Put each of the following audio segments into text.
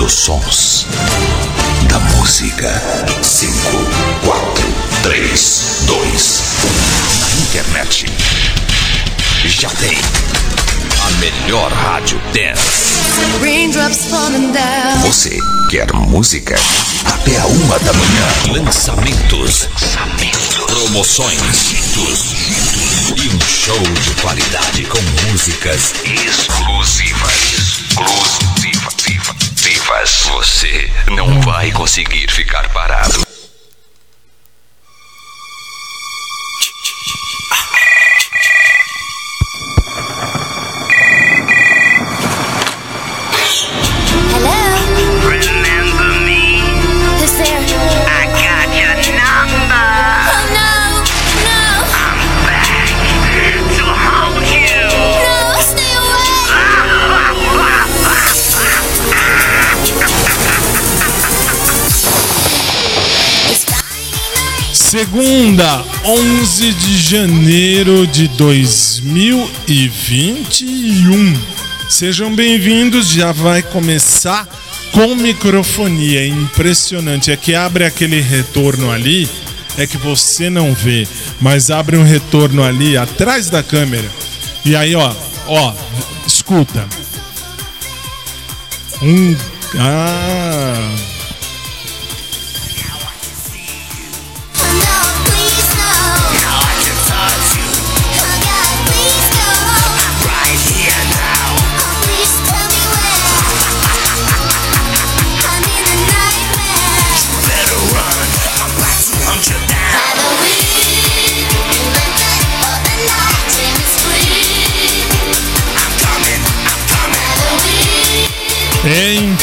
dos sons, da música. 5, 4, 3, 2. Na internet. Já tem a melhor rádio dance. Você quer música? Até a uma da manhã. Lançamentos. Lançamentos. Promoções. E um show de qualidade com músicas exclusivas. Exclusivas. Você não vai conseguir ficar parado. Segunda, 11 de janeiro de 2021. Sejam bem-vindos, já vai começar com microfonia. Impressionante. É que abre aquele retorno ali, é que você não vê, mas abre um retorno ali atrás da câmera. E aí, ó, ó, escuta. Um. Ah.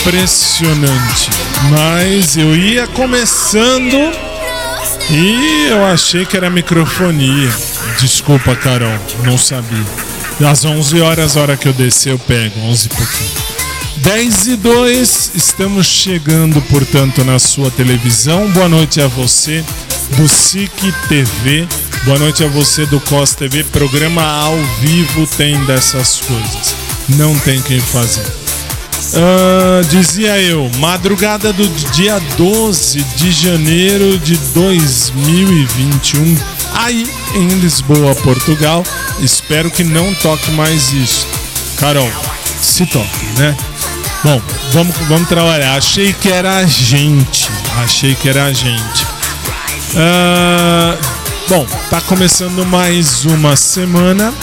Impressionante. Mas eu ia começando e eu achei que era microfonia. Desculpa, Carol, não sabia. Às 11 horas, hora que eu descer, eu pego. 11 e pouquinho. 10 e 2, estamos chegando, portanto, na sua televisão. Boa noite a você do SIC TV. Boa noite a você do COS TV. Programa ao vivo tem dessas coisas. Não tem quem fazer. Ah, dizia eu, madrugada do dia 12 de janeiro de 2021, aí em Lisboa, Portugal. Espero que não toque mais isso. Carol, se toque, né? Bom, vamos, vamos trabalhar. Achei que era a gente. Achei que era a gente. Ah, bom, tá começando mais uma semana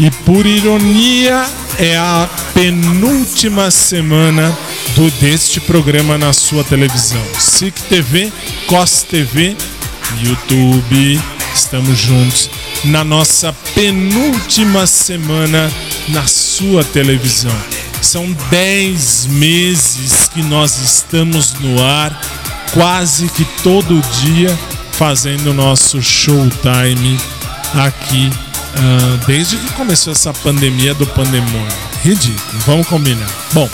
e por ironia é a penúltima semana do deste programa na sua televisão. SIC TV, COS TV, YouTube. Estamos juntos na nossa penúltima semana na sua televisão. São 10 meses que nós estamos no ar, quase que todo dia, fazendo o nosso showtime aqui, ah, desde que começou essa pandemia do pandemônio. Ridículo, vamos combinar. Bom,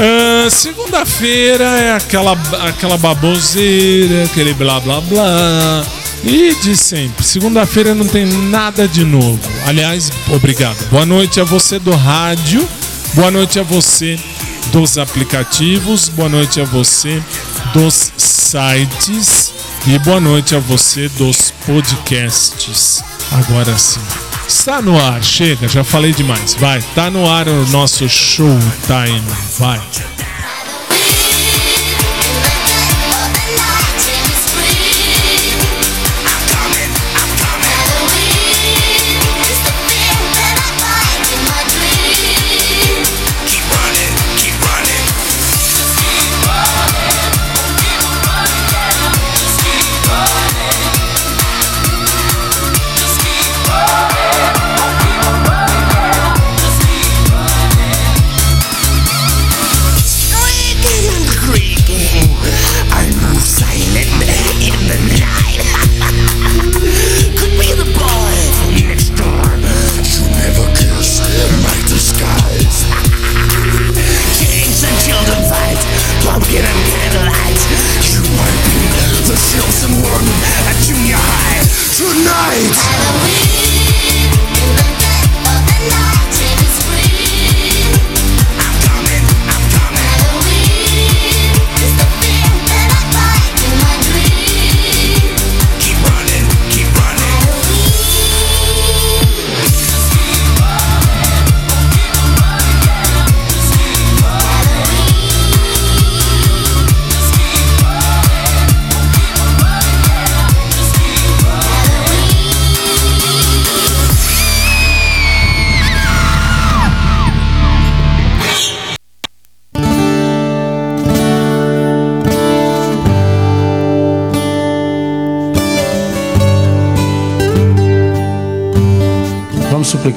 ah, segunda-feira é aquela, aquela baboseira, aquele blá blá blá. E de sempre. Segunda-feira não tem nada de novo. Aliás, obrigado. Boa noite a você do rádio. Boa noite a você dos aplicativos. Boa noite a você dos sites. E boa noite a você dos podcasts. Agora sim. Está no ar, chega, já falei demais. Vai, tá no ar o nosso showtime. Vai.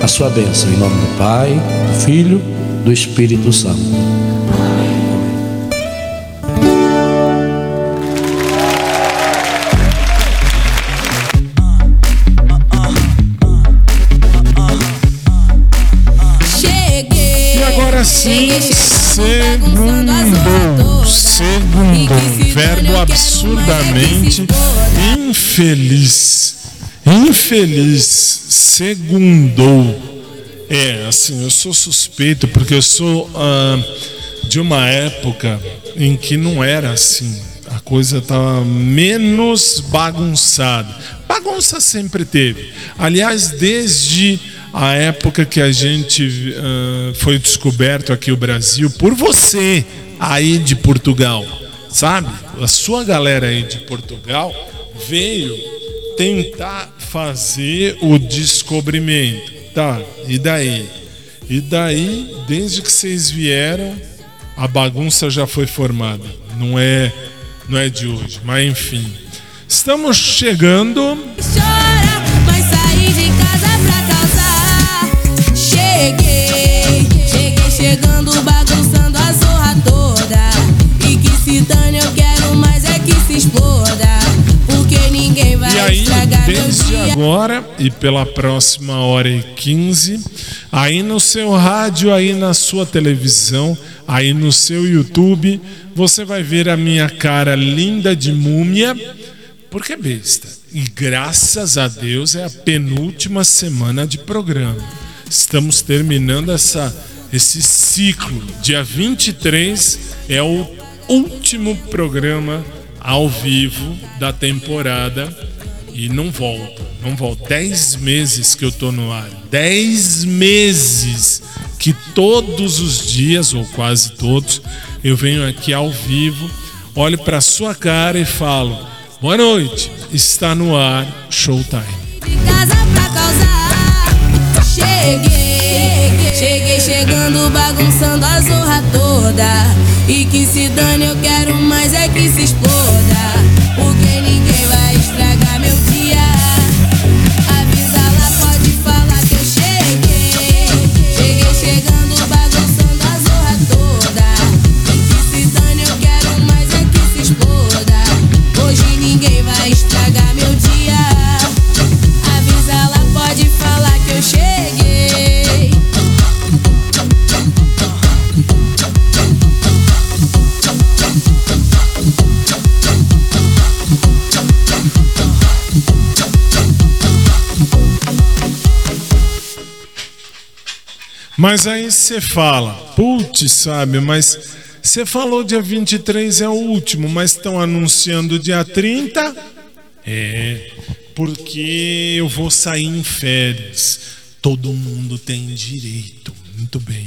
a sua bênção em nome do Pai, do Filho, do Espírito Santo. Cheguei. E agora sim, segundo, segundo, verbo é absurdamente infeliz. Infeliz, segundou. É, assim, eu sou suspeito porque eu sou ah, de uma época em que não era assim. A coisa estava menos bagunçada. Bagunça sempre teve. Aliás, desde a época que a gente ah, foi descoberto aqui o Brasil por você aí de Portugal, sabe? A sua galera aí de Portugal veio tentar fazer o descobrimento. Tá, e daí? E daí, desde que vocês vieram, a bagunça já foi formada. Não é, não é de hoje, mas enfim. Estamos chegando Chora, mas saí de casa pra causar. Cheguei, cheguei chegando, desde agora e pela próxima hora e 15, aí no seu rádio, aí na sua televisão, aí no seu YouTube, você vai ver a minha cara linda de múmia, porque é besta. E graças a Deus é a penúltima semana de programa. Estamos terminando essa, esse ciclo. Dia 23 é o último programa ao vivo da temporada e não volto. Não volto. Dez meses que eu tô no ar. Dez meses que todos os dias, ou quase todos, eu venho aqui ao vivo, olho para sua cara e falo: Boa noite, está no ar Showtime. de casa pra causar. Cheguei, cheguei chegando, bagunçando a zorra toda. E que se dane, eu quero mais é que se exploda. Mas aí você fala, putz, sabe, mas você falou dia 23 é o último, mas estão anunciando dia 30? É, porque eu vou sair em férias. Todo mundo tem direito. Muito bem.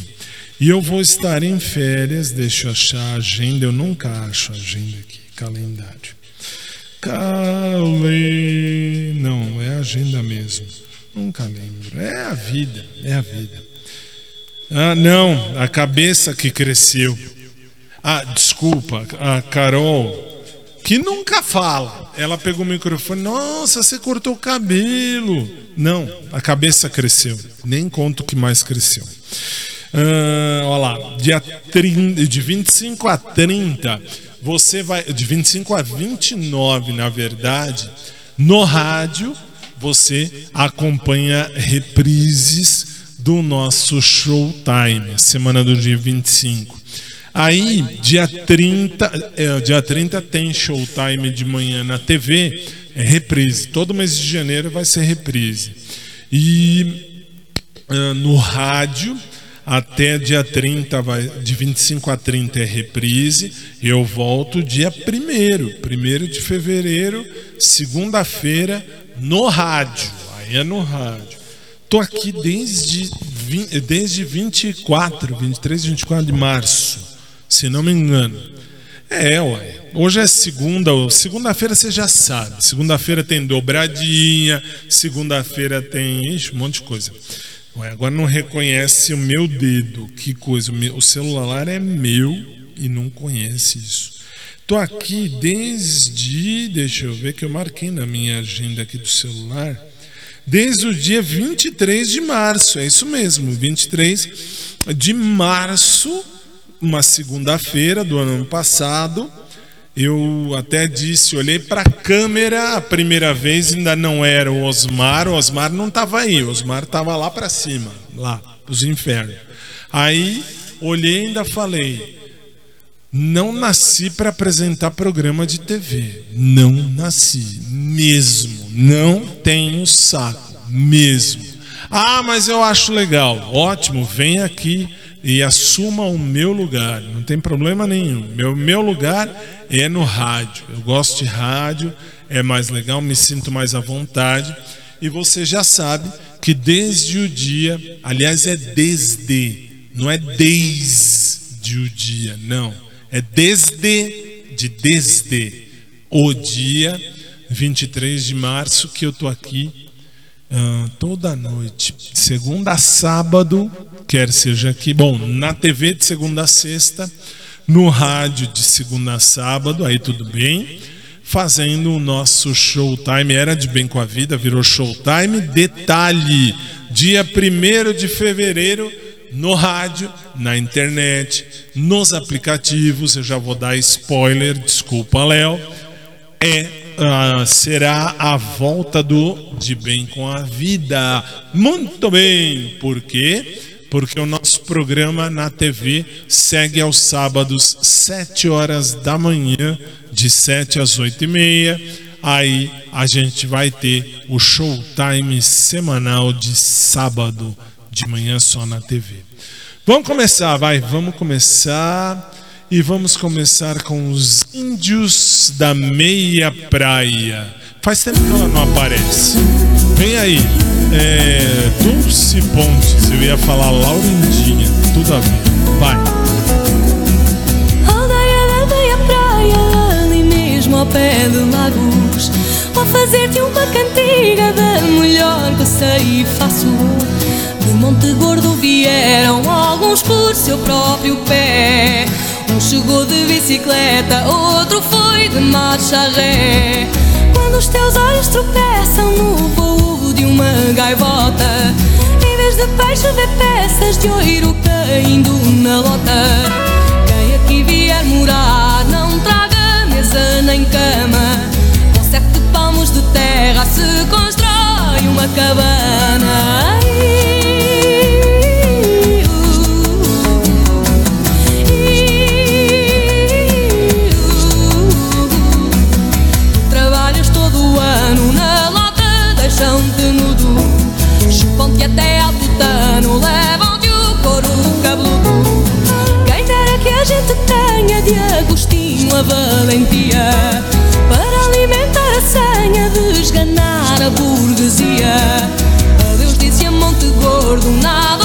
E eu vou estar em férias, deixa eu achar a agenda, eu nunca acho a agenda aqui, calendário. Cale... Não, é agenda mesmo. Nunca lembro. É a vida, é a vida. Ah, não, a cabeça que cresceu. Ah, desculpa, a Carol, que nunca fala. Ela pegou o microfone, nossa, você cortou o cabelo. Não, a cabeça cresceu. Nem conto que mais cresceu. Ah, olha lá, dia 30, de 25 a 30, você vai. De 25 a 29, na verdade, no rádio, você acompanha reprises do nosso Showtime, semana do dia 25. Aí, dia 30, é, dia 30 tem Showtime de manhã na TV, é reprise. Todo mês de janeiro vai ser reprise. E ah, no rádio, até dia 30, vai, de 25 a 30 é reprise. Eu volto dia 1 1 de fevereiro, segunda-feira, no rádio. Aí é no rádio. Tô aqui desde, desde 24, 23, 24 de março, se não me engano. É, ué. Hoje é segunda, segunda-feira você já sabe. Segunda-feira tem dobradinha, segunda-feira tem ixi, um monte de coisa. Ué, agora não reconhece o meu dedo. Que coisa. O celular é meu e não conhece isso. Tô aqui desde. Deixa eu ver que eu marquei na minha agenda aqui do celular. Desde o dia 23 de março, é isso mesmo, 23 de março, uma segunda-feira do ano passado. Eu até disse, olhei para a câmera a primeira vez, ainda não era o Osmar, o Osmar não estava aí, o Osmar estava lá para cima, lá, os infernos. Aí olhei e ainda falei, não nasci para apresentar programa de TV. Não nasci. Mesmo. Não tenho saco. Mesmo. Ah, mas eu acho legal. Ótimo, vem aqui e assuma o meu lugar. Não tem problema nenhum. Meu, meu lugar é no rádio. Eu gosto de rádio, é mais legal, me sinto mais à vontade. E você já sabe que desde o dia, aliás, é desde, não é desde o dia, não. É desde, de desde o dia 23 de março que eu tô aqui ah, toda noite, segunda a sábado, quer seja aqui, bom, na TV de segunda a sexta, no rádio de segunda a sábado, aí tudo bem, fazendo o nosso showtime, era de bem com a vida, virou showtime, detalhe, dia 1 de fevereiro, no rádio, na internet, nos aplicativos, eu já vou dar spoiler, desculpa, Léo, é ah, será a volta do De Bem com a Vida. Muito bem, por quê? Porque o nosso programa na TV segue aos sábados, 7 horas da manhã, de 7 às 8 e meia. Aí a gente vai ter o showtime semanal de sábado, de manhã só na TV. Vamos começar, vai, vamos começar. E vamos começar com os índios da meia praia. Faz tempo que ela não aparece. Vem aí, é, Dulce Pontes, eu ia falar Laurindinha, tudo a ver. Vai. Aldeia da meia praia, ali mesmo ao pé de lagos. Vou fazer-te uma cantiga da melhor que sei e faço. De Monte Gordo vieram alguns por seu próprio pé. Um chegou de bicicleta, outro foi de marcha ré. Quando os teus olhos tropeçam no voo de uma gaivota, em vez de peixe vê peças de ouro caindo na lota. Quem aqui vier morar não traga mesa nem cama Com sete palmos de terra se constrói uma cabana valentia para alimentar a senha, desganar a burguesia. Adeus disse a Monte Gordo, nada.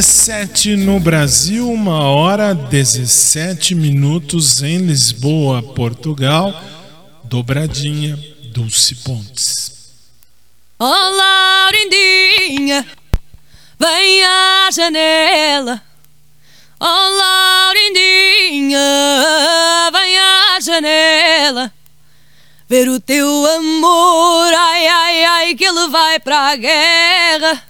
17 no Brasil, uma hora 17 minutos em Lisboa, Portugal. Dobradinha, Dulce Pontes. Oh, Laurindinha, vem à janela. Oh, Laurindinha, vem à janela. Ver o teu amor, ai, ai, ai, que ele vai para a guerra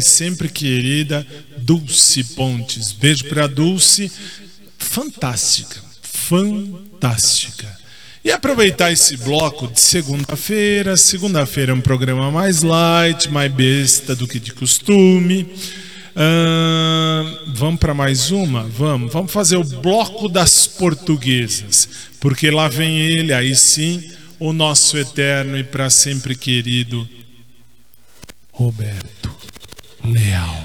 E sempre querida Dulce Pontes. Beijo para Dulce, fantástica, fantástica. E aproveitar esse bloco de segunda-feira. Segunda-feira é um programa mais light, mais besta do que de costume. Ahn, vamos para mais uma? Vamos. Vamos fazer o bloco das portuguesas. Porque lá vem ele, aí sim, o nosso eterno e para sempre querido Roberto Leal.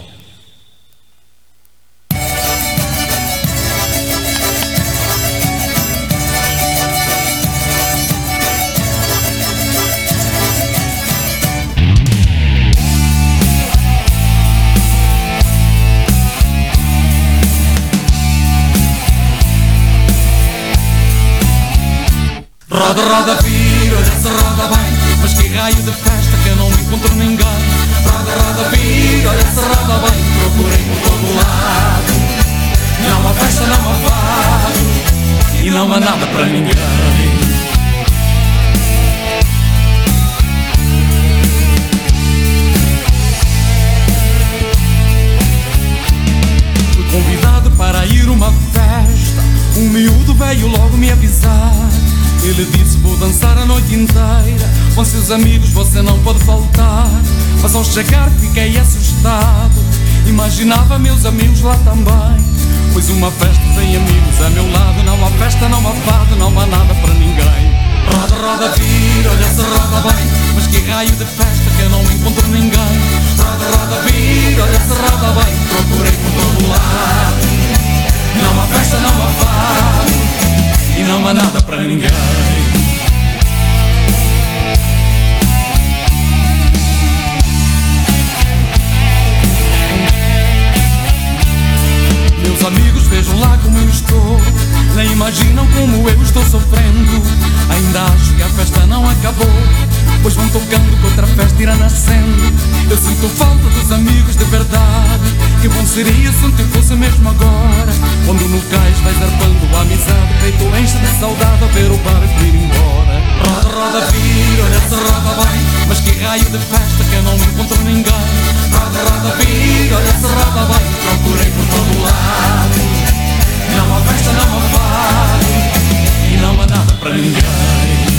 Roda, roda, vira, roda bem Mas que raio de festa que eu não encontro ninguém Roda, vira, olha se roda bem Procurei por todo lado Não há festa, não há fado E não há nada para ninguém. Convidado para ir uma festa. Um miúdo veio logo me avisar. Ele disse vou dançar a noite inteira Com seus amigos você não pode faltar. Mas ao chegar fiquei assustado. Imaginava meus amigos lá também. Pois uma festa sem amigos a meu lado. Não há festa, não há fado, não há nada para ninguém. Roda, roda, vira, olha se roda bem. Mas que raio de festa que eu não encontro ninguém. Roda, roda, vira, olha se roda bem. Procurei por todo lado. Não há festa, não há fado. E não há nada para ninguém amigos vejam lá como eu estou. Nem imaginam como eu estou sofrendo. Ainda acho que a festa não acabou Pois vão tocando que outra festa irá nascendo. Eu sinto falta dos amigos de verdade Que bom seria se tempo fosse mesmo agora. Quando no cais vais arpando a amizade Peito enche de saudade a ver o barco ir embora. Roda, roda, vira, olha se roda bem Mas que raio de festa que eu não encontro ninguém. Roda, roda, vira, olha se roda bem Procurei por todo lado. Não há festa, não há fado E não há nada para ninguém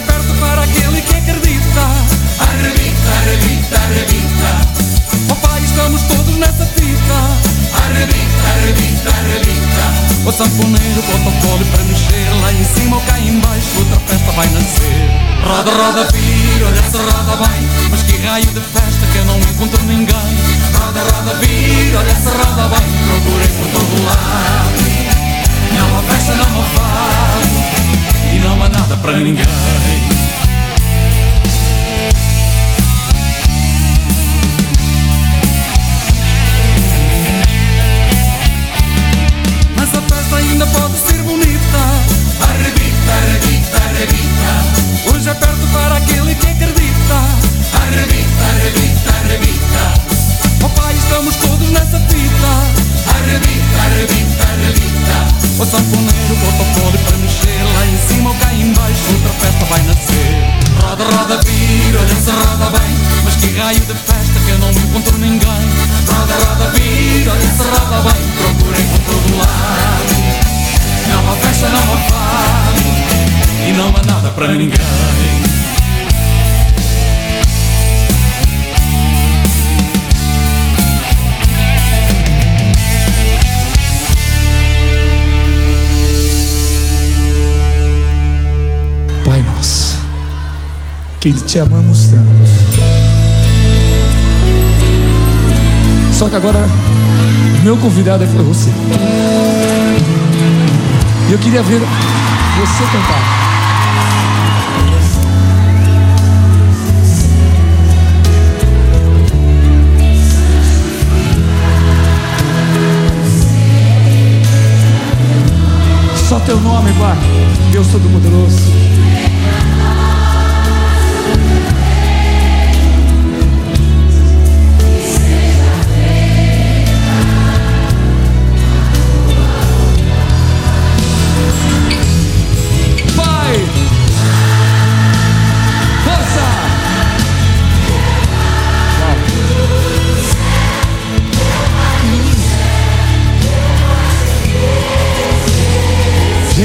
perto para aquele que acredita. Arrebita, arrebita, arrebita Papai, estamos todos nessa fita. Arrebita, arrebita, arrebita O sanfoneiro bota o fole para mexer Lá em cima ou cá em baixo outra festa vai nascer. Roda, roda, vira, olha se roda bem Mas que raio de festa que eu não encontro ninguém. Roda, roda, vira, olha se roda bem Procurei por todo lado. Não há festa, não há fado E não há nada para ninguém. Mas a festa ainda pode ser que te amamos tanto. Só que agora, meu convidado é para você. E eu queria ver você cantar. Só teu nome, Pai. Deus Todo-Poderoso.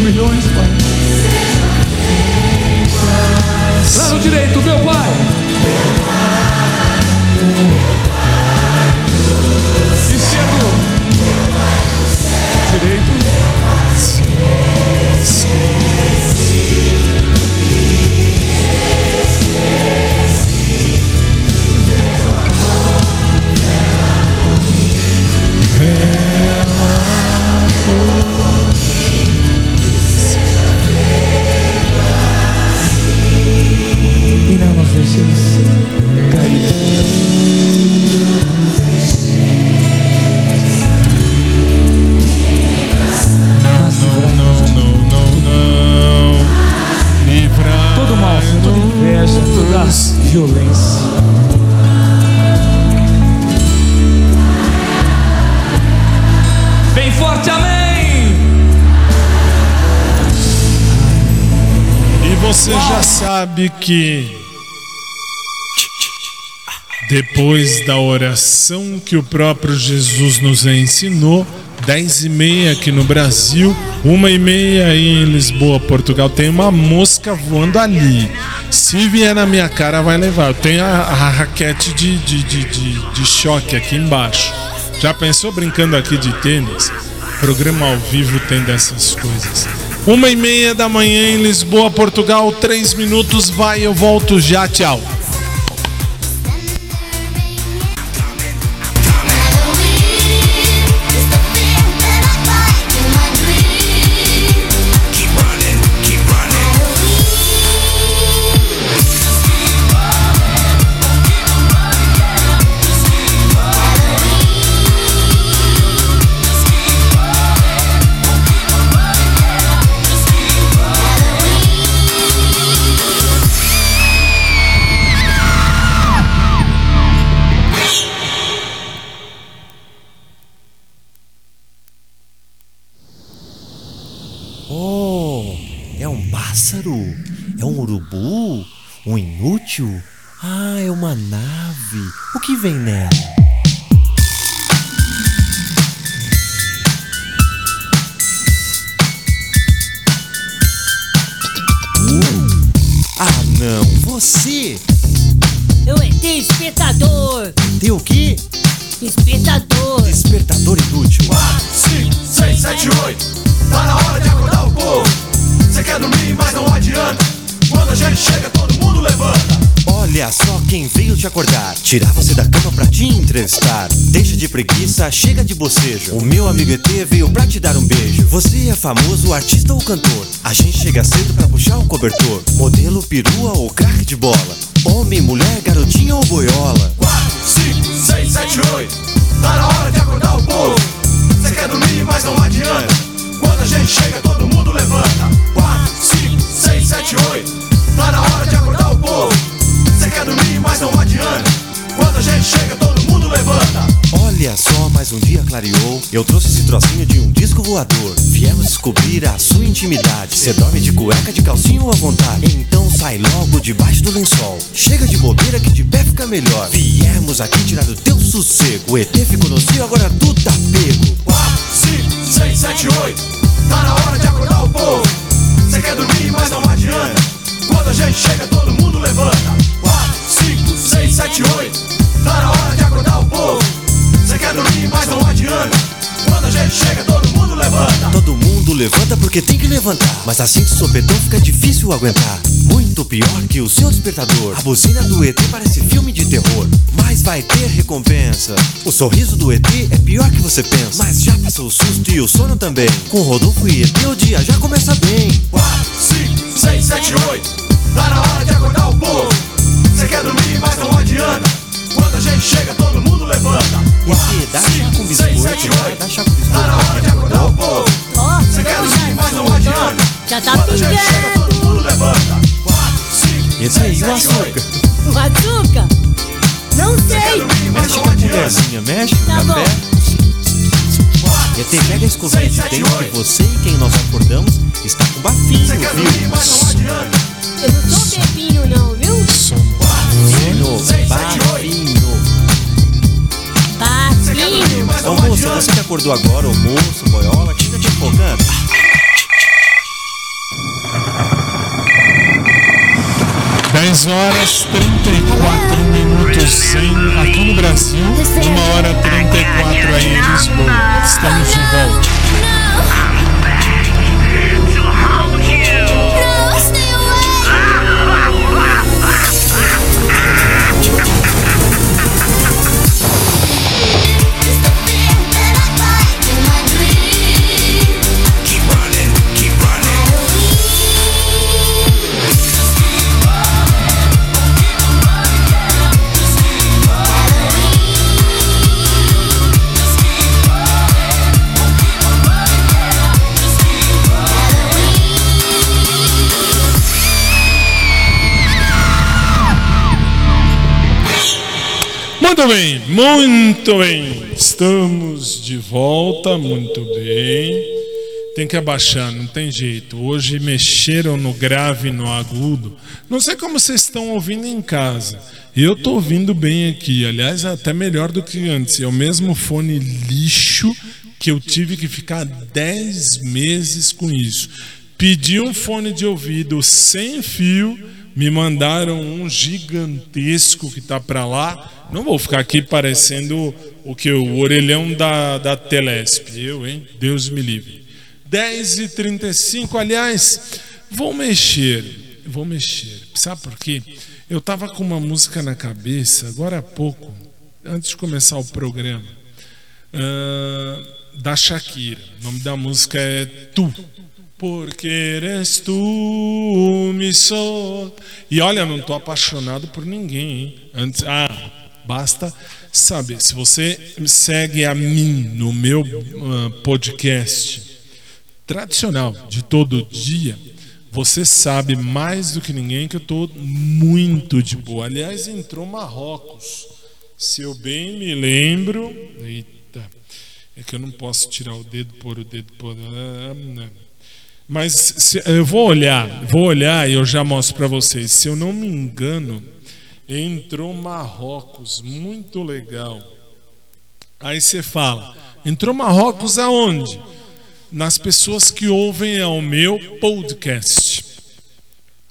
Milhões, Pai. Lado direito, meu Pai. Esquerdo. Sabe que depois da oração que o próprio Jesus nos ensinou, 10 e meia aqui no Brasil, uma e meia em Lisboa, Portugal, tem uma mosca voando ali. Se vier na minha cara, vai levar. Eu tenho a, a raquete de, de, de, de, de choque aqui embaixo. Já pensou brincando aqui de tênis? Programa ao vivo tem dessas coisas. Uma e meia da manhã em Lisboa, Portugal. Três minutos, vai, eu volto já. Tchau. Bocejo. O meu amigo ET veio pra te dar um beijo. Você é famoso, artista ou cantor? A gente chega cedo pra puxar o cobertor. Modelo, perua ou craque de bola? Homem, mulher, garotinha ou boiola? Cueca, de calcinho à vontade. Então sai logo debaixo do lençol. Chega de bobeira que de pé fica melhor. Viemos aqui tirar o teu sossego. O ET ficou no cio, agora tu tá pego. Porque tem que levantar. Mas assim de sopetão fica difícil aguentar. Muito pior que o seu despertador. A buzina do ET parece filme de terror. Mas vai ter recompensa. O sorriso do ET é pior que você pensa. Mas já passou o susto e o sono também. Com Rodolfo e ET o dia já começa bem. 4, 5, 6, 7, 8. Tá na hora de acordar o povo. Você quer dormir, mas não adianta. Quando a gente chega, todo mundo levanta. ET, dá chá com 6, 7, biscoito. 8. Dá chá com Tá na hora de biscoito. acordar o povo. Você quer dormir, mas não adianta. já tá Quando a gente chega, pingando. todo mundo levanta. 4, 5, Esse aí, 6, o 7, 8. açúcar. O açúcar? Não sei. Mexe com a colherzinha, mexe com o Tá café. ET, pega a escovinha de dente que você e quem nós acordamos está com bafinho, Você quer dormir, viu? mas não adianta. Eu não sou bebinho não, viu? Bafinho, seis, bafinho. Bafinho. Ô moça, adianta. você que acordou agora, ô moço, boiola, empolgando. Dez horas 34 minutos em, aqui no Brasil, uma hora 34 aí em Lisboa. Estamos de volta. Muito bem, muito bem. Estamos de volta, muito bem. Tem que abaixar, não tem jeito. Hoje mexeram no grave e no agudo. Não sei como vocês estão ouvindo em casa. Eu estou ouvindo bem aqui. Aliás, até melhor do que antes. É o mesmo fone lixo que eu tive que ficar 10 meses com isso. Pedi um fone de ouvido sem fio, me mandaram um gigantesco que tá para lá. Não vou ficar aqui parecendo o que o orelhão da, da Telesp. Eu, hein? Deus me livre. 10 e 35 aliás, vou mexer. Vou mexer. Sabe por quê? Eu tava com uma música na cabeça, agora há pouco, antes de começar o programa, ah, da Shakira. O nome da música é Tu. Porque eres tu, mi sol. E olha, não tô apaixonado por ninguém, hein? Antes, ah, basta saber. Se você segue a mim no meu ah, podcast tradicional de todo dia, você sabe mais do que ninguém que eu tô muito de boa. Aliás, entrou Marrocos. Se eu bem me lembro, eita, é que eu não posso tirar o dedo por o dedo por ah, não. Mas se- eu vou olhar, vou olhar e eu já mostro para vocês. Se eu não me engano, entrou Marrocos, muito legal. Aí você fala, entrou Marrocos aonde? Nas pessoas que ouvem ao meu podcast.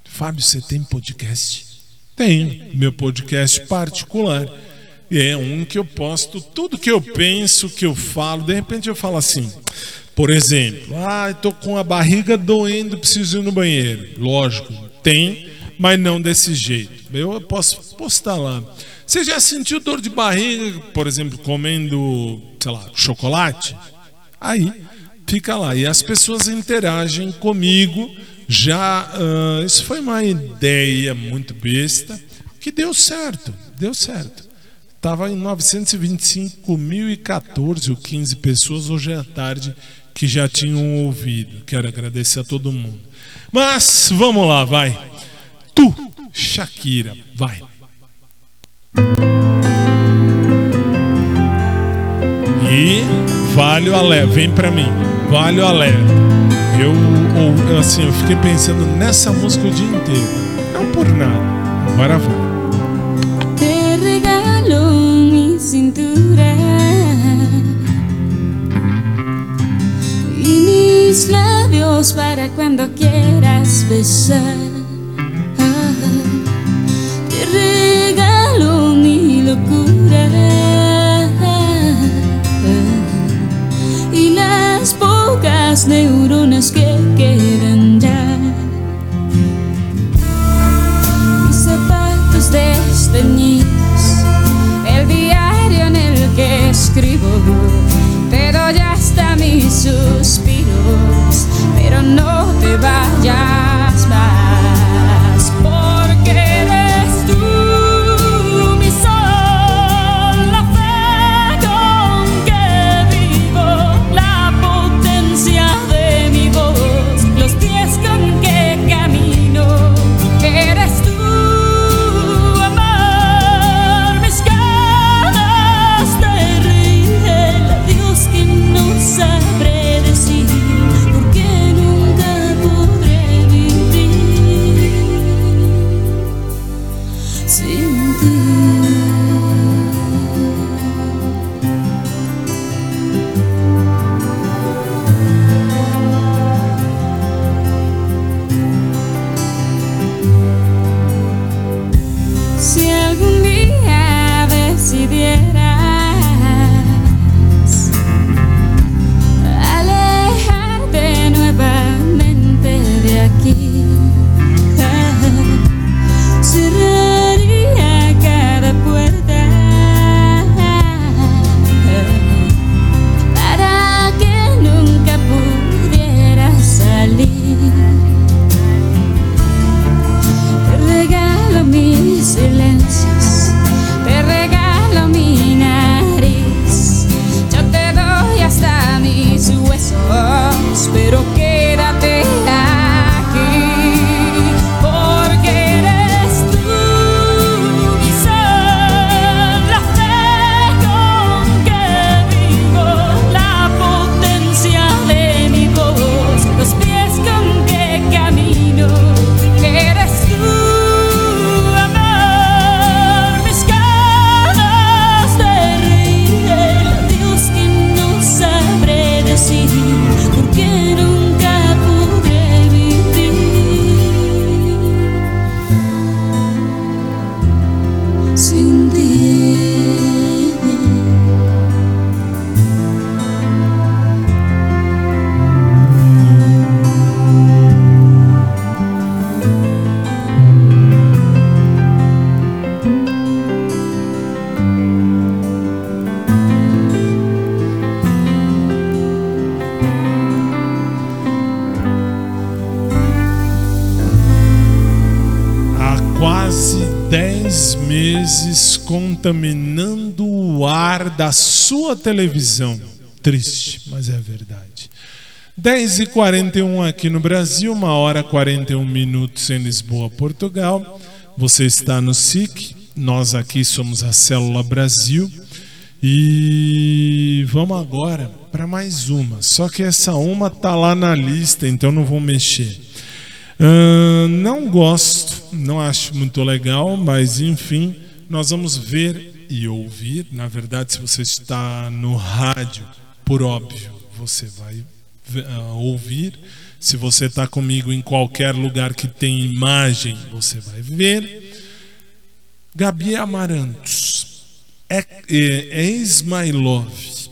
Fábio, você tem podcast? Tenho, meu podcast particular. E é um que eu posto tudo que eu penso, que eu falo. De repente eu falo assim, por exemplo, ah, estou com a barriga doendo, preciso ir no banheiro. Lógico, tem, mas não desse jeito. Eu posso postar lá. Você já sentiu dor de barriga, por exemplo, comendo, sei lá, chocolate? Aí, fica lá. E as pessoas interagem comigo. Já, ah, isso foi uma ideia muito besta, que deu certo, deu certo. Estava em 925.014 ou 15 pessoas hoje à tarde que já tinham ouvido. Quero agradecer a todo mundo. Mas vamos lá, vai. Tu, Shakira, vai. vale o alerta. Vem pra mim. Vale o alerta. Eu, assim, eu fiquei pensando nessa música o dia inteiro. Não por nada. Agora vai. Te regalo para cuando quieras besar. Te regalo mi locura y las pocas neuronas que quedan ya. don't know. Sua televisão. Triste, mas é verdade. 10 e 41 aqui no Brasil, 1 hora 41 minutos em Lisboa, Portugal. Você está no SIC, nós aqui somos a Célula Brasil. E vamos agora para mais uma. Só que essa uma tá lá na lista, então não vou mexer. Ahn, não gosto, não acho muito legal, mas enfim, nós vamos ver e ouvir. Na verdade, se você está no rádio, por óbvio, você vai ah, ouvir. Se você está comigo em qualquer lugar que tem imagem, você vai ver. Gabi Amarantos, é, é, Ex My Love.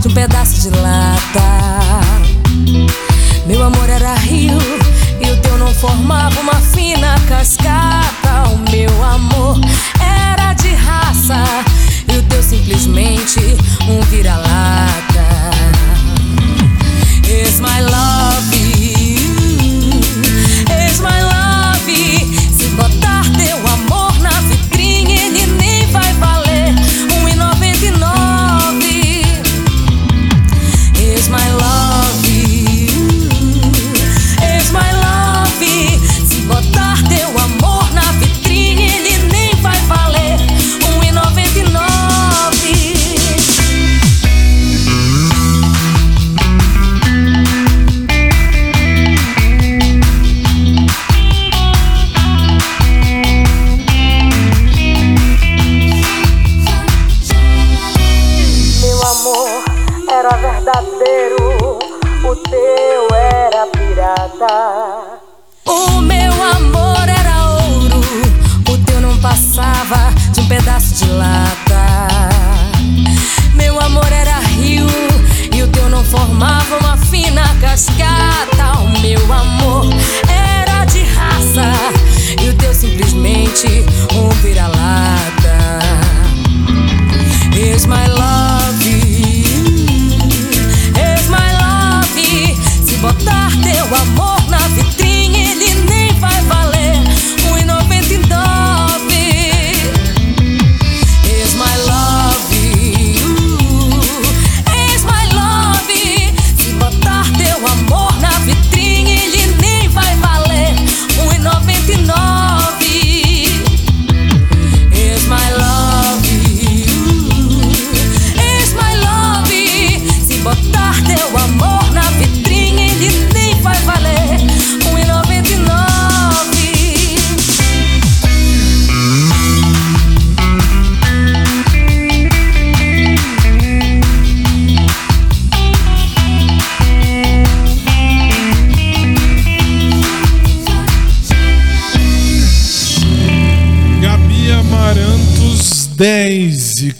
De um pedaço de lata. Meu amor era rio e o teu não formava uma fina cascata. O meu amor era de raça e o teu simplesmente um vira-lata. Is my love pirata. O meu amor era ouro, o teu não passava de um pedaço de lata. Meu amor era rio e o teu não formava uma fina cascata. O meu amor era de raça e o teu simplesmente um vira-lata.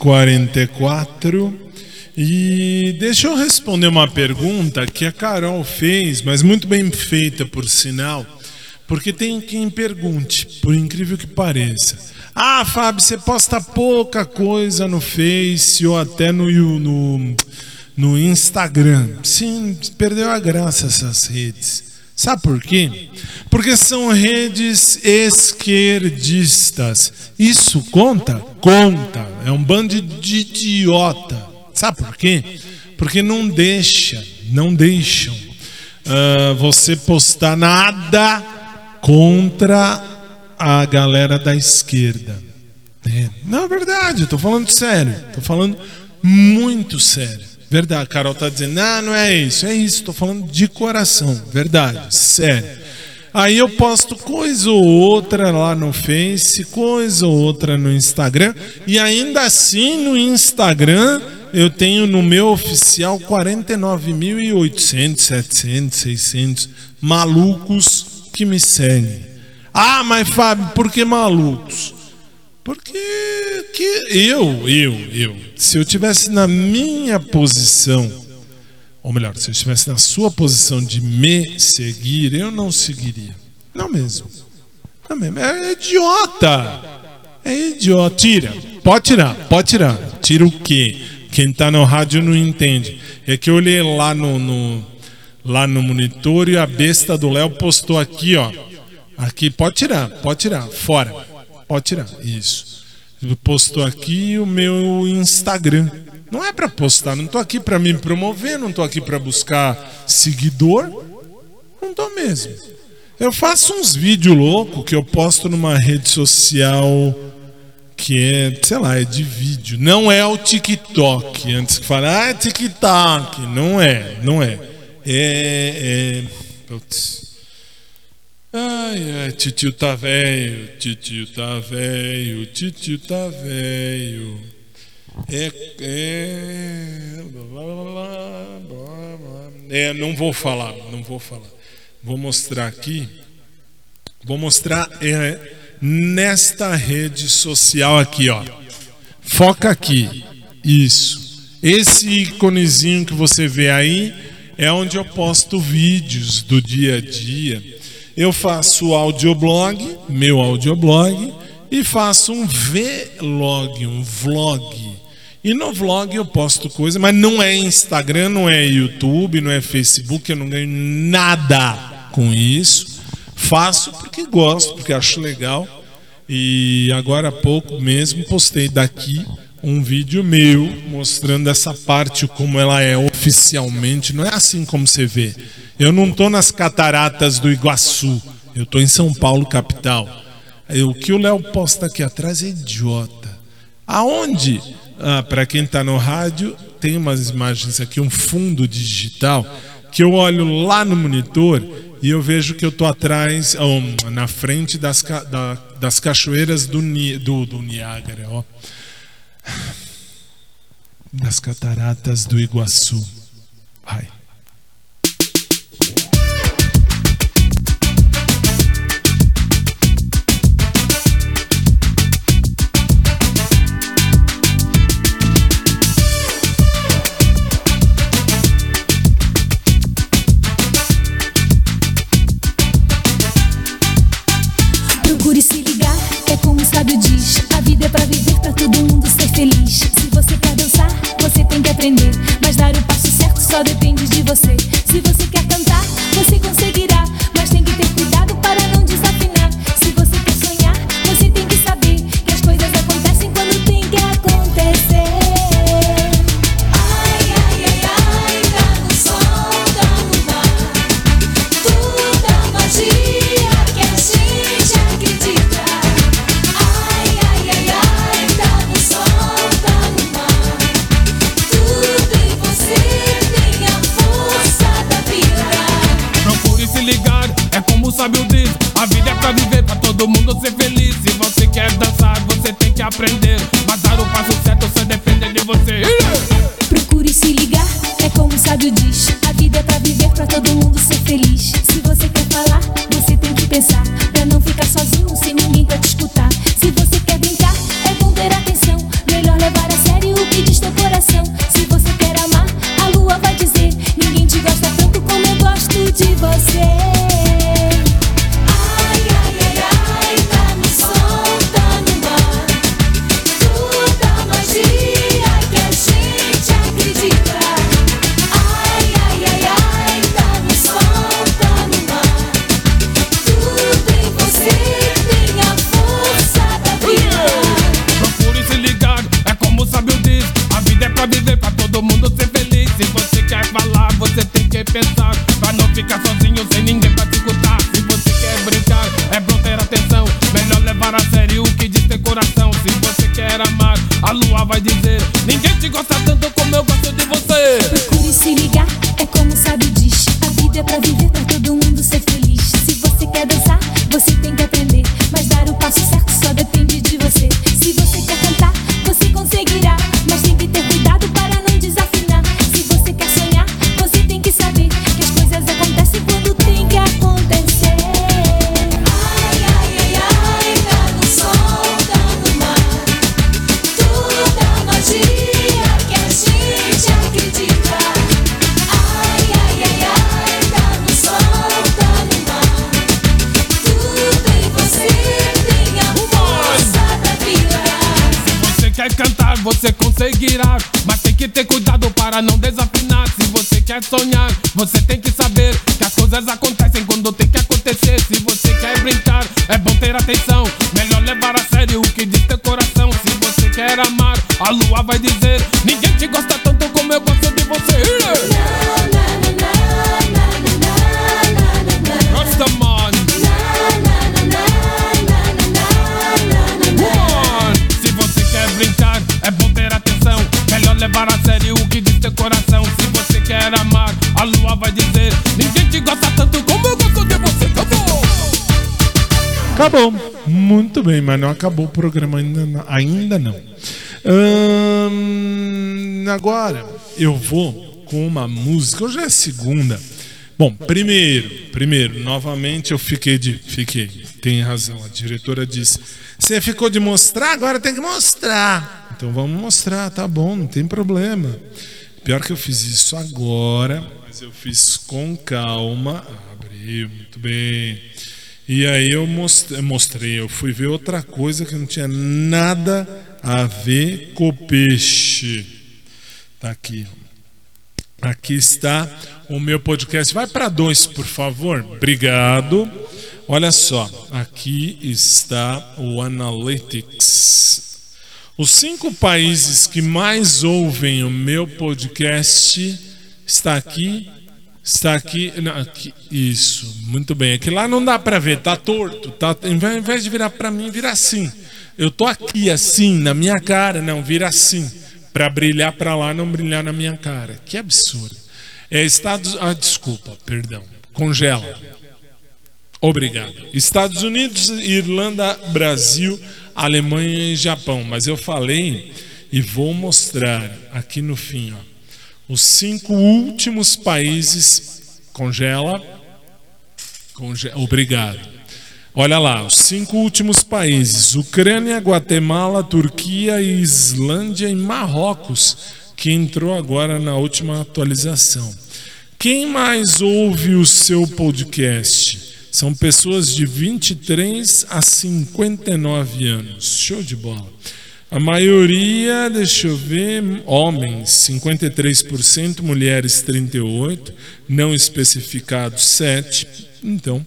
44 E deixa eu responder uma pergunta que a Carol fez, mas muito bem feita, por sinal. Porque tem quem pergunte, por incrível que pareça. Ah, Fábio, você posta pouca coisa no Face ou até no, no, no Instagram. Sim, perdeu a graça essas redes. Sabe por quê? Porque são redes esquerdistas. Isso conta? Conta. É um bando de idiota. Sabe por quê? Porque não deixa, não deixam ah, você postar nada contra a galera da esquerda. É, não é verdade, tô falando sério. Tô falando muito sério. Verdade, Carol tá dizendo, não, não é isso, é isso, tô falando de coração. Verdade, sério. Aí eu posto coisa ou outra lá no Face, coisa ou outra no Instagram, e ainda assim no Instagram eu tenho no meu oficial 49.800, 700, 600 malucos que me seguem. Ah, mas Fábio, por que malucos? Porque que eu, eu, eu, se eu tivesse na minha posição, ou melhor, se eu estivesse na sua posição de me seguir, eu não seguiria. Não mesmo. Não mesmo. É idiota. É idiota. Tira. Pode tirar, pode tirar. Tira o quê? Quem tá no rádio não entende. É que eu olhei lá no, no- lá no monitor e a besta do Léo postou aqui, ó. Aqui, pode tirar, pode tirar. Fora. Pode tirar. Isso. Postou aqui o meu Instagram. Não é pra postar, não tô aqui pra me promover, não tô aqui pra buscar seguidor. Não tô mesmo. Eu faço uns vídeos loucos que eu posto numa rede social que é, sei lá, é de vídeo. Não é o TikTok. Antes que fala, ah, é TikTok. Não é, não é. É. é... Putz. Ai, ai, titio tá velho, titio tá velho, titio tá velho. É, é. É, não vou falar, não vou falar. Vou mostrar aqui. Vou mostrar é, nesta rede social aqui, ó. Foca aqui. Isso. Esse iconezinho que você vê aí é onde eu posto vídeos do dia a dia. Eu faço audioblog, meu audioblog, e faço um vlog, um vlog. E no vlog eu posto coisa, mas não é Instagram, não é YouTube, não é Facebook, eu não ganho nada com isso. Faço porque gosto, porque acho legal. E agora há pouco mesmo postei daqui um vídeo meu mostrando essa parte como ela é oficialmente. Não é assim como você vê. Eu não estou nas cataratas do Iguaçu. Eu estou em São Paulo, capital. Aí, O que o Léo posta aqui atrás é idiota. Aonde? Ah, Para quem está no rádio, tem umas imagens aqui, um fundo digital, que eu olho lá no monitor e eu vejo que eu estou atrás, oh, na frente das, da- das cachoeiras do, do, do Niágara nas cataratas do Iguaçu. Vai. aprender. Mas dar o passo certo só depende de você. Se você quer cantar, você consegue. Quer amar, a lua vai dizer: Ninguém te gosta tanto como eu gosto de você. Rastaman. Se você quer brincar, é bom ter atenção. Melhor levar a sério o que diz teu coração. Se você quer amar, a lua vai dizer: Ninguém te gosta tanto como eu gosto de você. Acabou! Acabou. Muito bem, mas não acabou o programa ainda, ainda não. Ahn, agora eu vou com uma música. Hoje é segunda. Bom, primeiro, primeiro, novamente eu fiquei de. Fiquei, tem razão. A diretora disse: Você ficou de mostrar, agora tem que mostrar. Então vamos mostrar, tá bom, não tem problema. Pior que eu fiz isso agora, mas eu fiz com calma. Abriu, muito bem. E aí eu mostrei, eu fui ver outra coisa que não tinha nada a ver com peixe. Tá aqui. Aqui está o meu podcast. Vai para dois, por favor. Obrigado. Olha só, aqui está o Analytics. Os cinco países que mais ouvem o meu podcast está aqui. Está aqui, não, aqui. Isso, muito bem. Aqui lá não dá para ver, tá torto. Tá, ao invés de virar para mim, vira assim. Eu tô aqui assim, na minha cara, não, vira assim. Para brilhar para lá, não brilhar na minha cara. Que absurdo. É Estados. Ah, desculpa, perdão. Congela. Obrigado. Estados Unidos, Irlanda, Brasil, Alemanha e Japão. Mas eu falei e vou mostrar aqui no fim, ó. Os cinco últimos países. Congela. Conge- Obrigado. Olha lá, os cinco últimos países: Ucrânia, Guatemala, Turquia, Islândia e Marrocos, que entrou agora na última atualização. Quem mais ouve o seu podcast? São pessoas de 23 a 59 anos. Show de bola. A maioria, deixa eu ver, homens 53%, mulheres 38%, não especificados 7%. Então,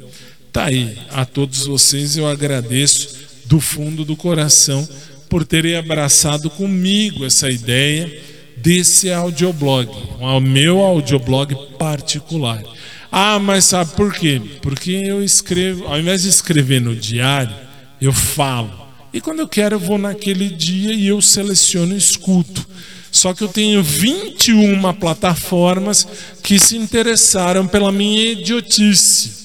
tá aí. A todos vocês eu agradeço do fundo do coração por terem abraçado comigo essa ideia desse audioblog, o meu audioblog particular. Ah, mas sabe por quê? Porque eu escrevo, ao invés de escrever no diário, eu falo. E quando eu quero, eu vou naquele dia e eu seleciono e escuto. Só que eu tenho 21 plataformas que se interessaram pela minha idiotice.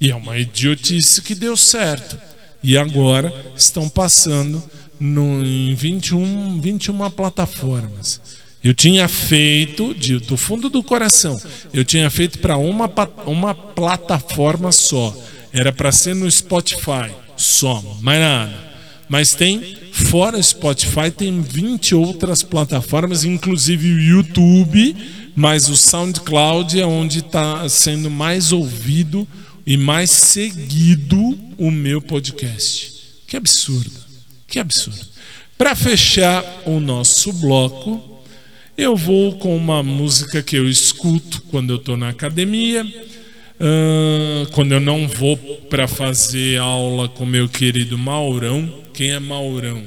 E é uma idiotice que deu certo. E agora estão passando no, em 21, 21 plataformas. Eu tinha feito, de, do fundo do coração, eu tinha feito para uma, uma plataforma só. Era para ser no Spotify só, mais nada. Mas tem, fora Spotify, tem 20 outras plataformas, inclusive o YouTube, mas o SoundCloud é onde está sendo mais ouvido e mais seguido o meu podcast. Que absurdo, que absurdo. Para fechar o nosso bloco, eu vou com uma música que eu escuto quando eu estou na academia, ah, quando eu não vou para fazer aula com meu querido Maurão. Quem é Maurão?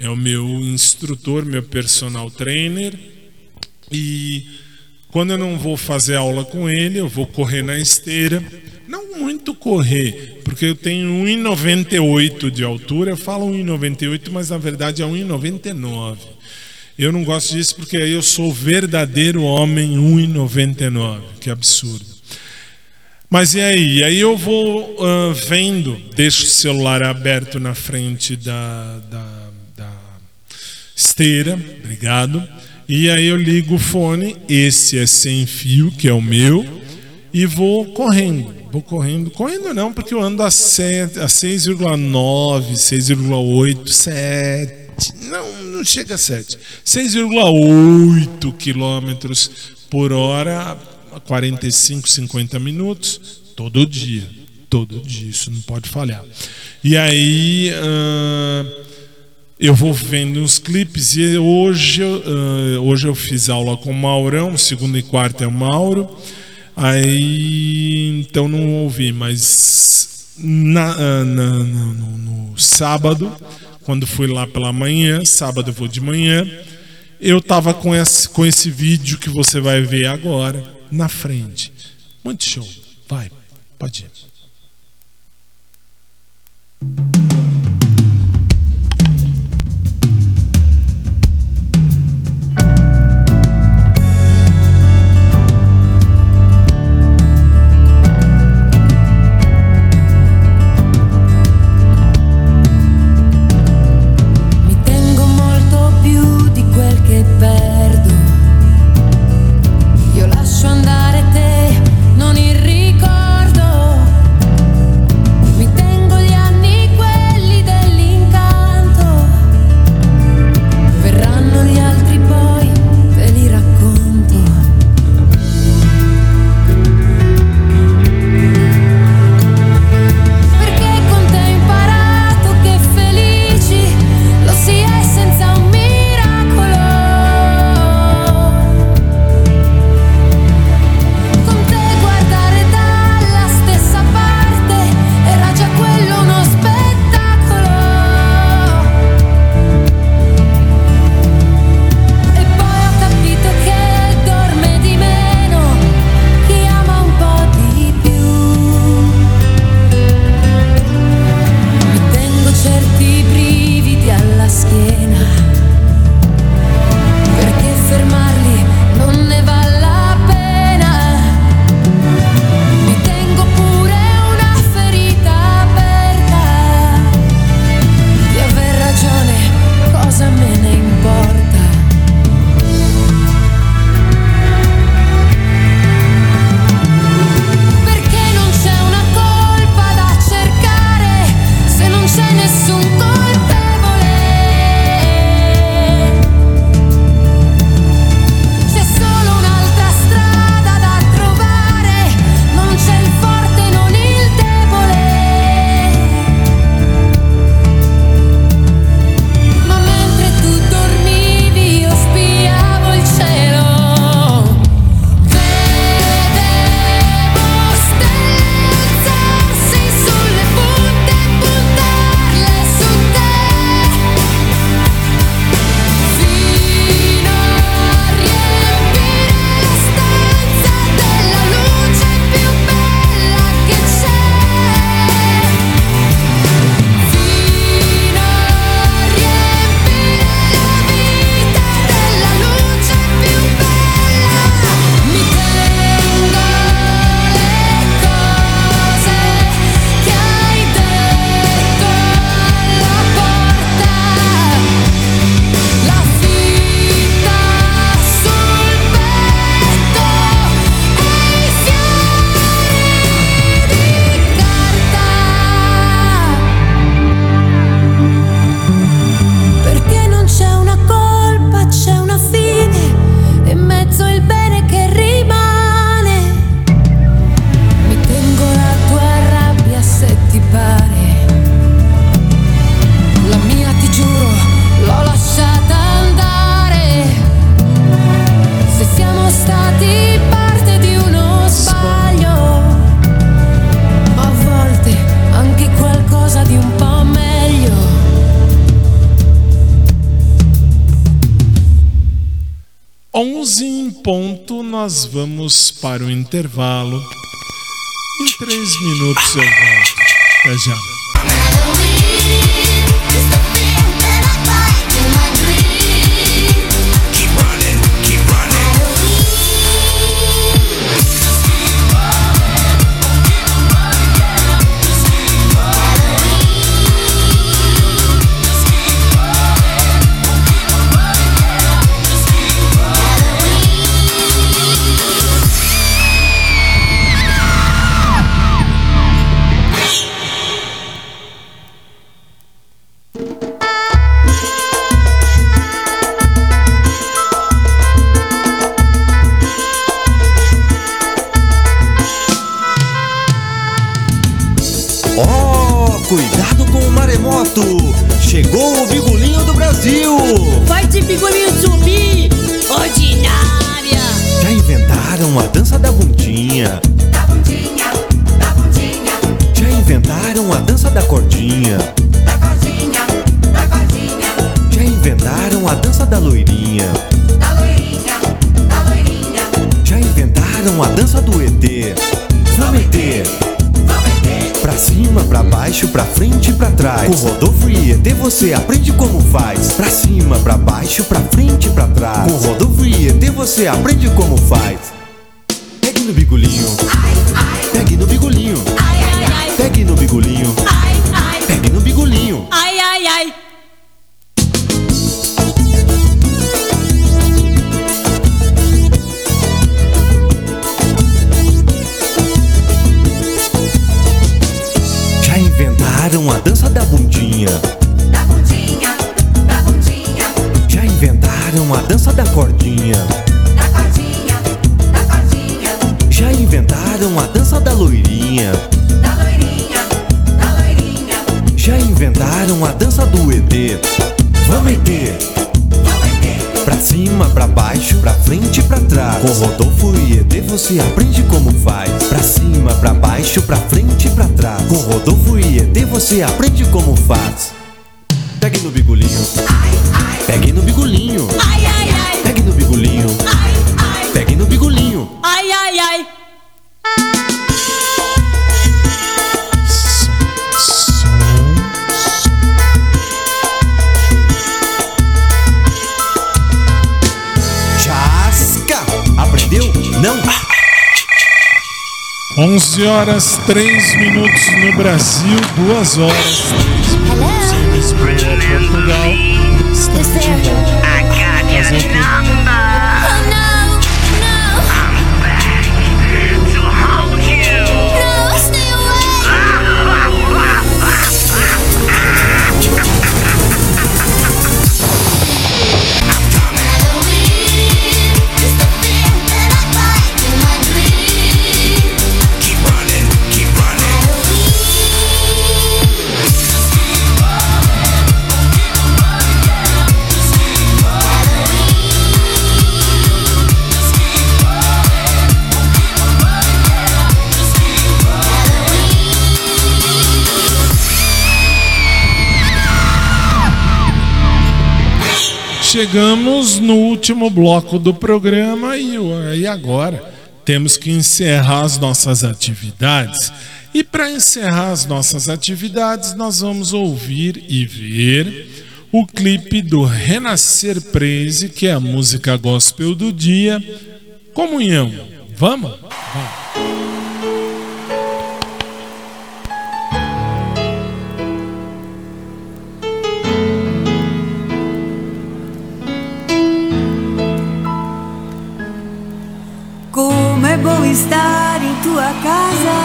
É o meu instrutor, meu personal trainer. E quando eu não vou fazer aula com ele, eu vou correr na esteira. Não muito correr, porque eu tenho 1,98 de altura. Eu falo 1,98, mas na verdade é 1,99. Eu não gosto disso porque aí eu sou verdadeiro homem 1,99. Que absurdo. Mas e aí? E aí eu vou ah, vendo, deixo o celular aberto na frente da, da, da esteira, obrigado. E aí eu ligo o fone, esse é sem fio, que é o meu, e vou correndo. Vou correndo, correndo não, porque eu ando a, sete- a 6,9, 6,8, 7. Não, não chega a 7. 6,8 quilômetros por hora, 45, 50 minutos, todo dia. Todo dia, isso não pode falhar. E aí. ah, eu vou vendo uns clipes e hoje, eu, ah, hoje eu fiz aula com o Maurão, segunda e quarta é o Mauro. Aí então não ouvi, mas na, ah, na- no, no sábado, quando fui lá pela manhã, sábado eu vou de manhã, eu tava com esse, com esse vídeo que você vai ver agora na frente. Muito show. Vai, pode ir. Intervalo. Em três minutos eu volto. Até já. No bigolinho. Pegue no bigolinho. Ai, ai, ai. Pegue no ai. Pegue no bigolinho. Ai, ai, ai. Já inventaram a dança da bundinha? Da bundinha, da bundinha, Já inventaram a dança da cordinha, loirinha? da loirinha, da loirinha. Já inventaram a dança do ET? Vamos ET! Pra cima, pra baixo, pra frente e pra trás. Com Rodolfo e ET você aprende como faz. Pra cima, pra baixo, pra frente e pra trás. Com Rodolfo e ET você aprende como faz. 11 horas 3 minutos no Brasil, 2 horas 3 minutos em Lisboa, Portugal. Estamos de volta. Chegamos no último bloco do programa e, agora temos que encerrar as nossas atividades. E para encerrar as nossas atividades, nós vamos ouvir e ver o clipe do Renascer Praise, que é a música gospel do dia. Comunhão. Vamos? Como estar em tua casa,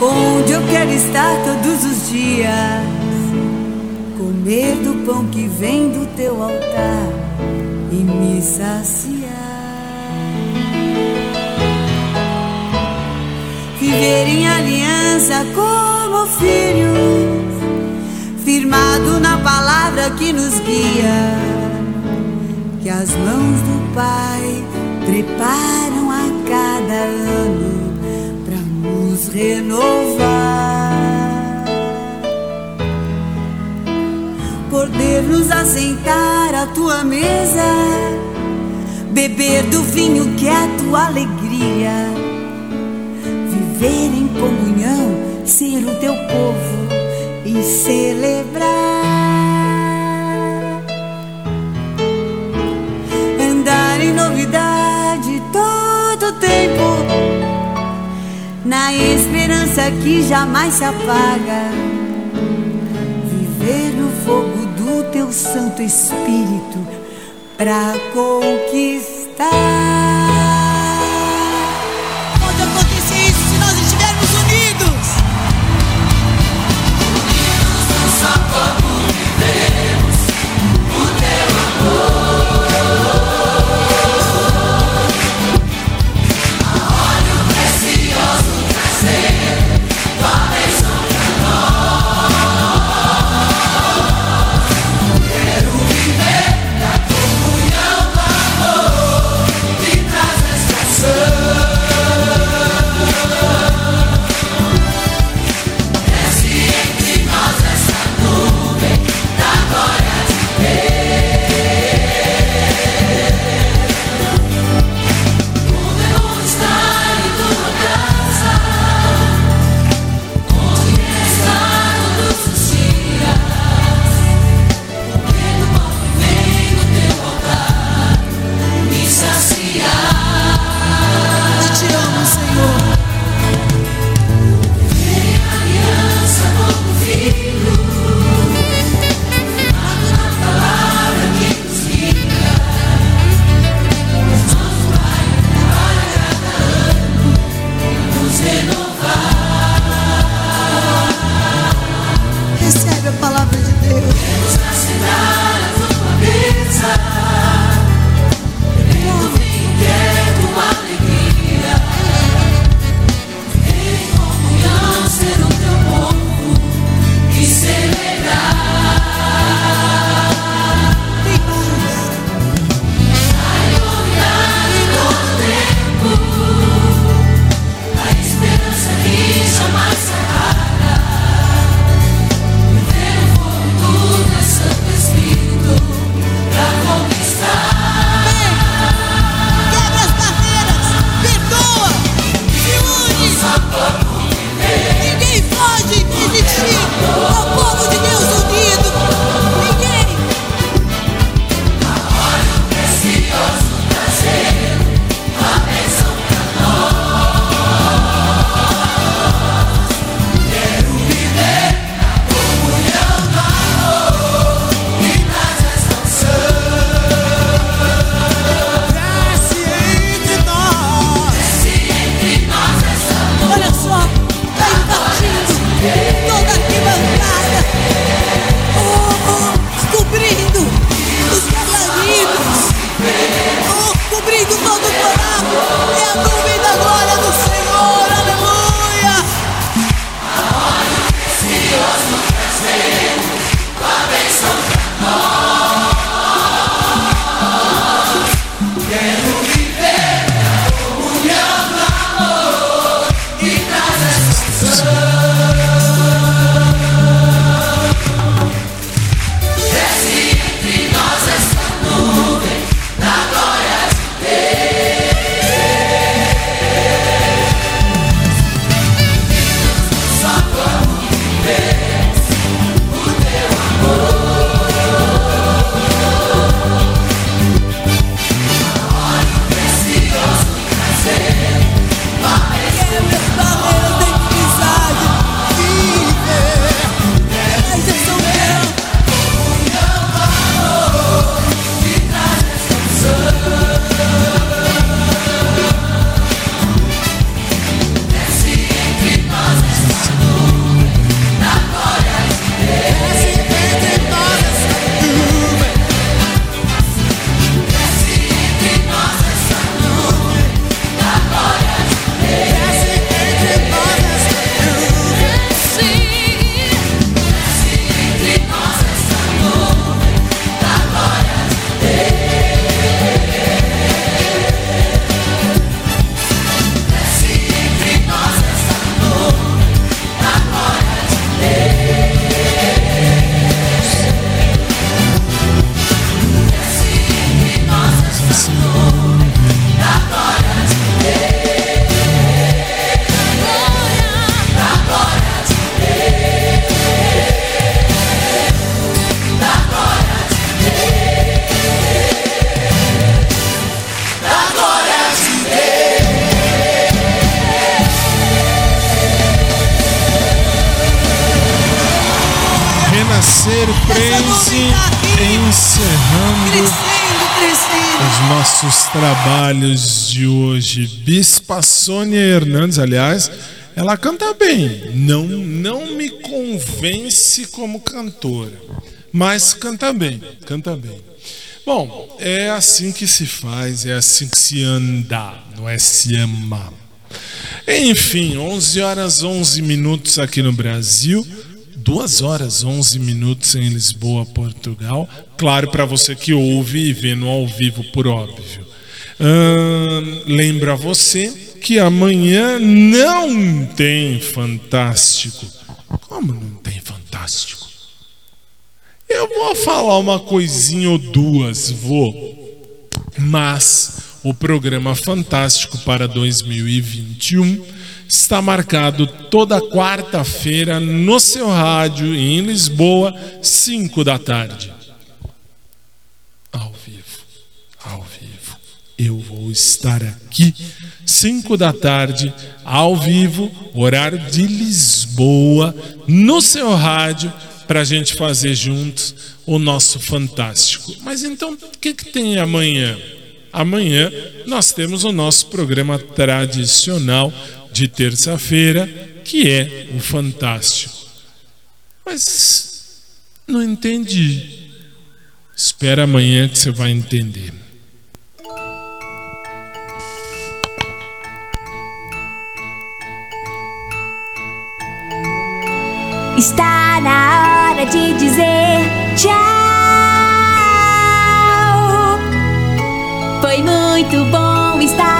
onde eu quero estar todos os dias. Comer do pão que vem do teu altar e me saciar. Viver em aliança como filhos, firmado na palavra que nos guia que as mãos do Pai preparam cada ano para nos renovar, poder nos assentar à tua mesa, beber do vinho que é a tua alegria, viver em comunhão, ser o teu povo e celebrar, andar em novidade tempo, na esperança que jamais se apaga. Viver no fogo do teu Santo Espírito para conquistar. Bispa Sônia Hernandes, aliás, ela canta bem. Não, não me convence como cantora, mas canta bem, canta bem. Bom, é assim que se faz, é assim que se anda, não é se ama. Enfim, 11 horas 11 minutos aqui no Brasil, 2 horas 11 minutos em Lisboa, Portugal. Claro, para você que ouve e vê no ao vivo, por óbvio. Lembra você que amanhã não tem Fantástico. Como não tem Fantástico? Eu vou falar uma coisinha ou duas, vou. Mas o programa Fantástico para 2021 está marcado toda quarta-feira no seu rádio em Lisboa, 5 da tarde. Ao vivo, ao vivo. Eu vou estar aqui, 5 da tarde, ao vivo, horário de Lisboa, no seu rádio, para a gente fazer juntos o nosso Fantástico. Mas então, o que, que tem amanhã? Amanhã nós temos o nosso programa tradicional de terça-feira, que é o Fantástico. Mas não entendi. Espera amanhã que você vai entender. Está na hora de dizer tchau. Foi muito bom estar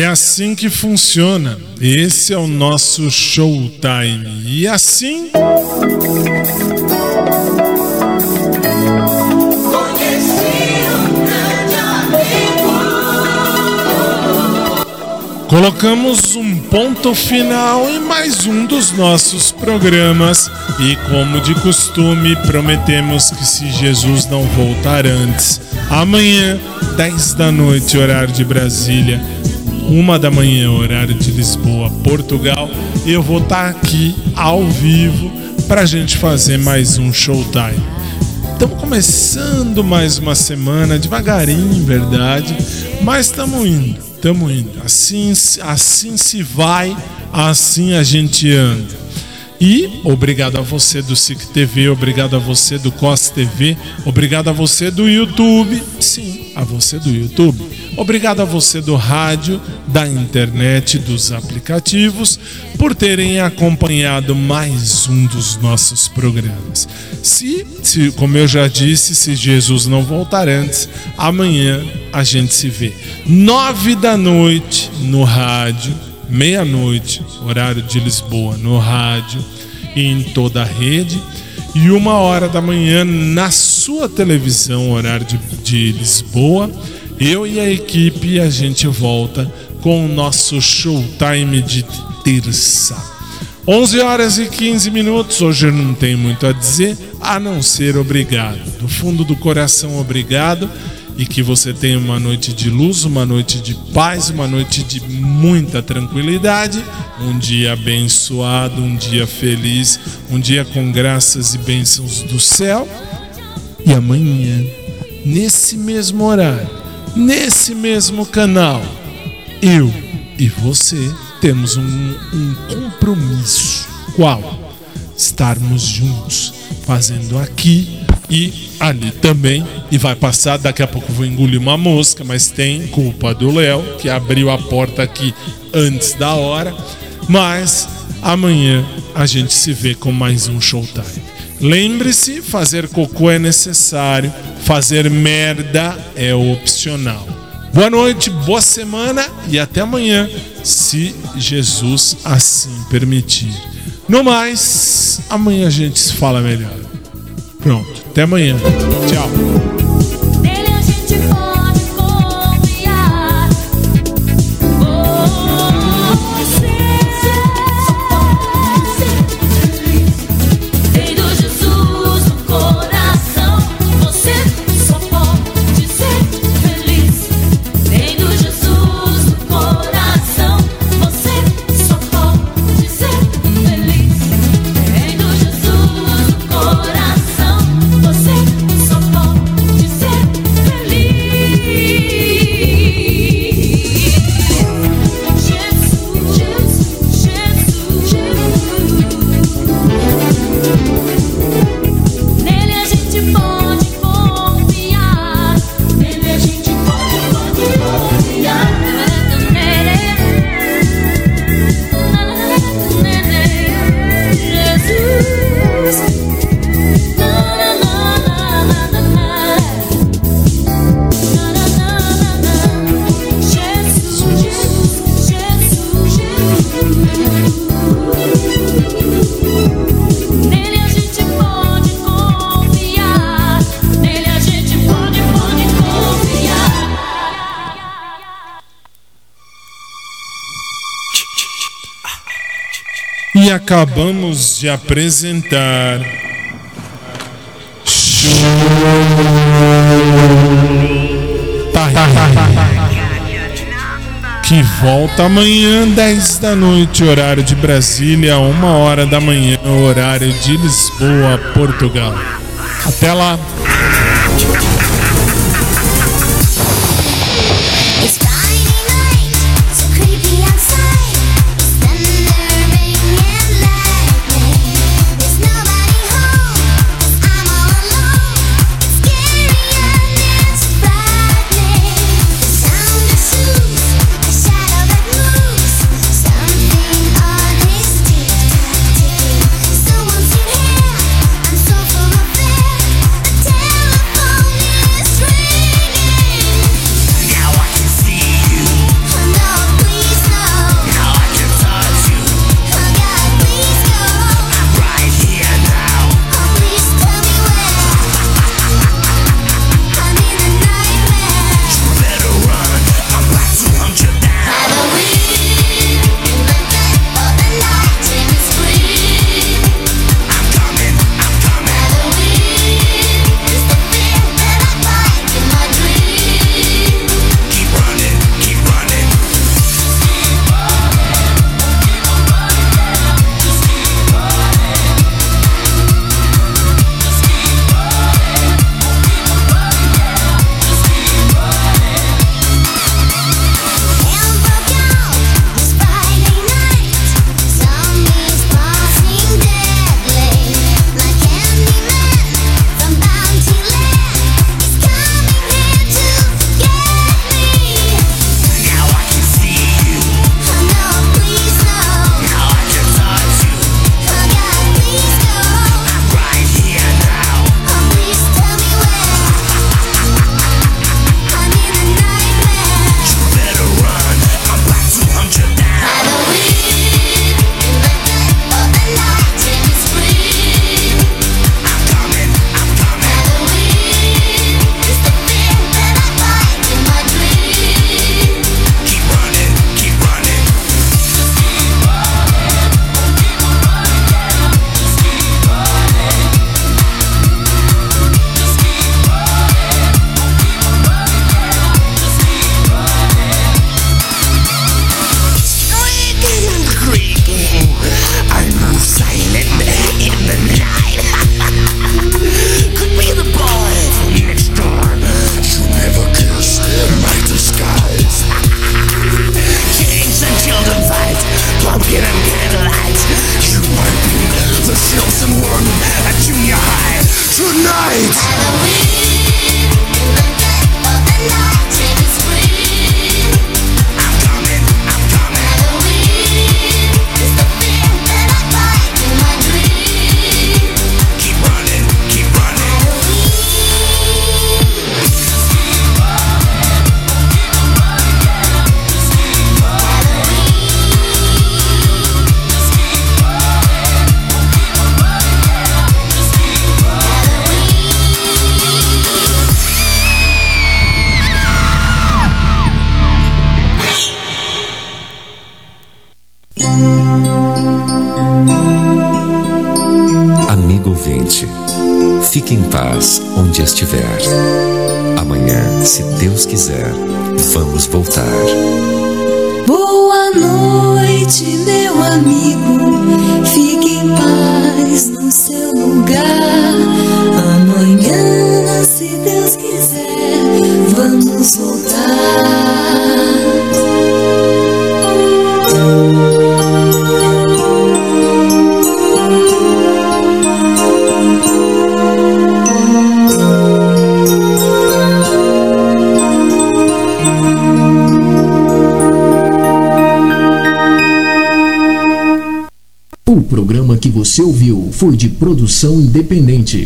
É assim que funciona. Esse é o nosso showtime. E assim. Colocamos um ponto final em mais um dos nossos programas e, como de costume, prometemos que se Jesus não voltar antes, amanhã, 10 da noite, horário de Brasília, uma da manhã, horário de Lisboa, Portugal, eu vou estar aqui ao vivo para a gente fazer mais um showtime. Estamos começando mais uma semana, devagarinho, verdade, mas estamos indo, estamos indo. Assim, assim se vai, assim a gente anda. E obrigado a você do SIC TV, obrigado a você do COS TV, obrigado a você do YouTube, sim, a você do YouTube. Obrigado a você do rádio, da internet, dos aplicativos, por terem acompanhado mais um dos nossos programas. Se, se, como eu já disse, se Jesus não voltar antes, amanhã a gente se vê. Nove da noite no rádio, meia-noite, horário de Lisboa, no rádio e em toda a rede. E uma hora da manhã na sua televisão, horário de, de Lisboa. Eu e a equipe a gente volta com o nosso showtime de terça. 11 horas e 15 minutos. Hoje não tenho muito a dizer, a não ser obrigado. Do fundo do coração, obrigado. E que você tenha uma noite de luz, uma noite de paz, uma noite de muita tranquilidade. Um dia abençoado, um dia feliz, um dia com graças e bênçãos do céu. E amanhã, nesse mesmo horário, nesse mesmo canal, eu e você temos um, um compromisso. Qual? Estarmos juntos, fazendo aqui e ali também. E vai passar, daqui a pouco vou engolir uma mosca, mas tem culpa do Léo, que abriu a porta aqui antes da hora. Mas amanhã a gente se vê com mais um Showtime. Lembre-se, fazer cocô é necessário, fazer merda é opcional. Boa noite, boa semana e até amanhã, se Jesus assim permitir. No mais, amanhã a gente se fala melhor. Pronto, até amanhã. Tchau. Acabamos de apresentar. Que volta amanhã, 10 da noite, horário de Brasília, 1 hora da manhã, horário de Lisboa, Portugal. Até lá!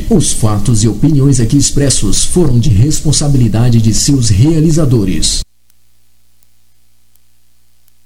Os fatos e opiniões aqui expressos foram de responsabilidade de seus realizadores.